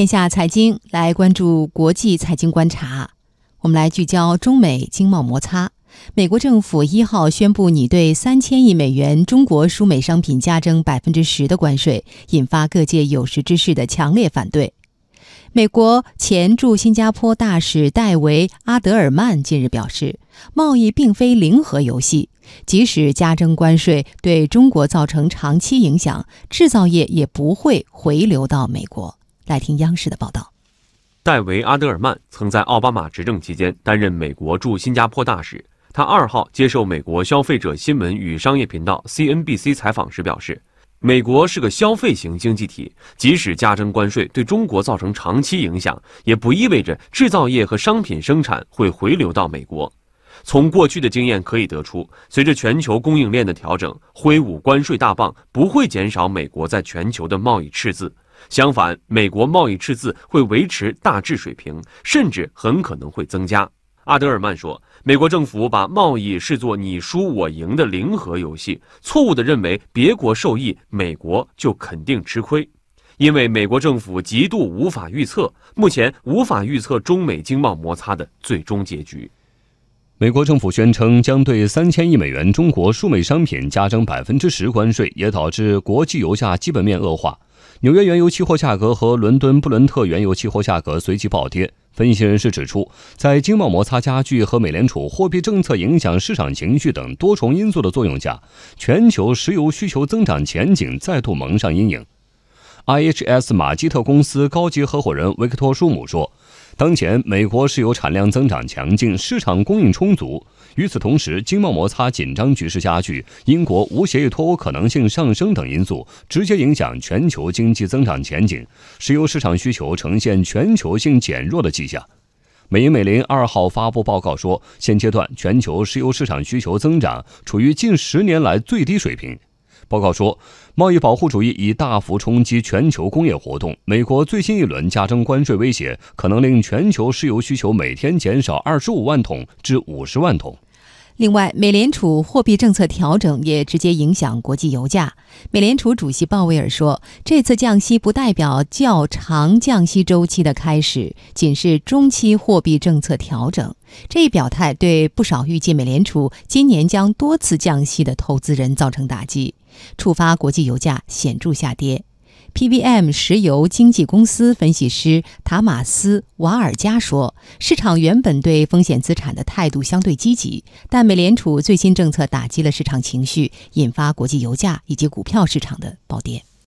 天下财经来关注国际财经观察，我们来聚焦中美经贸摩擦。美国政府一号宣布拟对三千亿美元中国输美商品加征百分之十的关税，引发各界有识之士的强烈反对。美国前驻新加坡大使戴维·阿德尔曼近日表示，贸易并非零和游戏，即使加征关税对中国造成长期影响，制造业也不会回流到美国。来听央视的报道。戴维·阿德尔曼曾在奥巴马执政期间担任美国驻新加坡大使。他二号接受美国消费者新闻与商业频道 CNBC 采访时表示，美国是个消费型经济体，即使加征关税对中国造成长期影响，也不意味着制造业和商品生产会回流到美国。从过去的经验可以得出，随着全球供应链的调整，挥舞关税大棒不会减少美国在全球的贸易赤字。相反，美国贸易赤字会维持大致水平，甚至很可能会增加。阿德尔曼说：“美国政府把贸易视作你输我赢的零和游戏，错误地认为别国受益，美国就肯定吃亏，因为美国政府极度无法预测，目前无法预测中美经贸摩擦的最终结局。”美国政府宣称将对三千亿美元中国输美商品加征百分之十关税，也导致国际油价基本面恶化。纽约原油期货价格和伦敦布伦特原油期货价格随即暴跌。分析人士指出，在经贸摩擦加剧和美联储货币政策影响市场情绪等多重因素的作用下，全球石油需求增长前景再度蒙上阴影。IHS 马基特公司高级合伙人维克托·舒姆说。当前，美国石油产量增长强劲，市场供应充足。与此同时，经贸摩擦紧张局势加剧，英国无协议脱欧可能性上升等因素，直接影响全球经济增长前景。石油市场需求呈现全球性减弱的迹象。美银美林二号发布报告说，现阶段全球石油市场需求增长处于近十年来最低水平。报告说，贸易保护主义已大幅冲击全球工业活动。美国最新一轮加征关税威胁，可能令全球石油需求每天减少二十五万桶至五十万桶。另外，美联储货币政策调整也直接影响国际油价。美联储主席鲍威尔说：“这次降息不代表较长降息周期的开始，仅是中期货币政策调整。”这一表态对不少预计美联储今年将多次降息的投资人造成打击，触发国际油价显著下跌。PVM 石油经纪公司分析师塔马斯·瓦尔加说：“市场原本对风险资产的态度相对积极，但美联储最新政策打击了市场情绪，引发国际油价以及股票市场的暴跌。”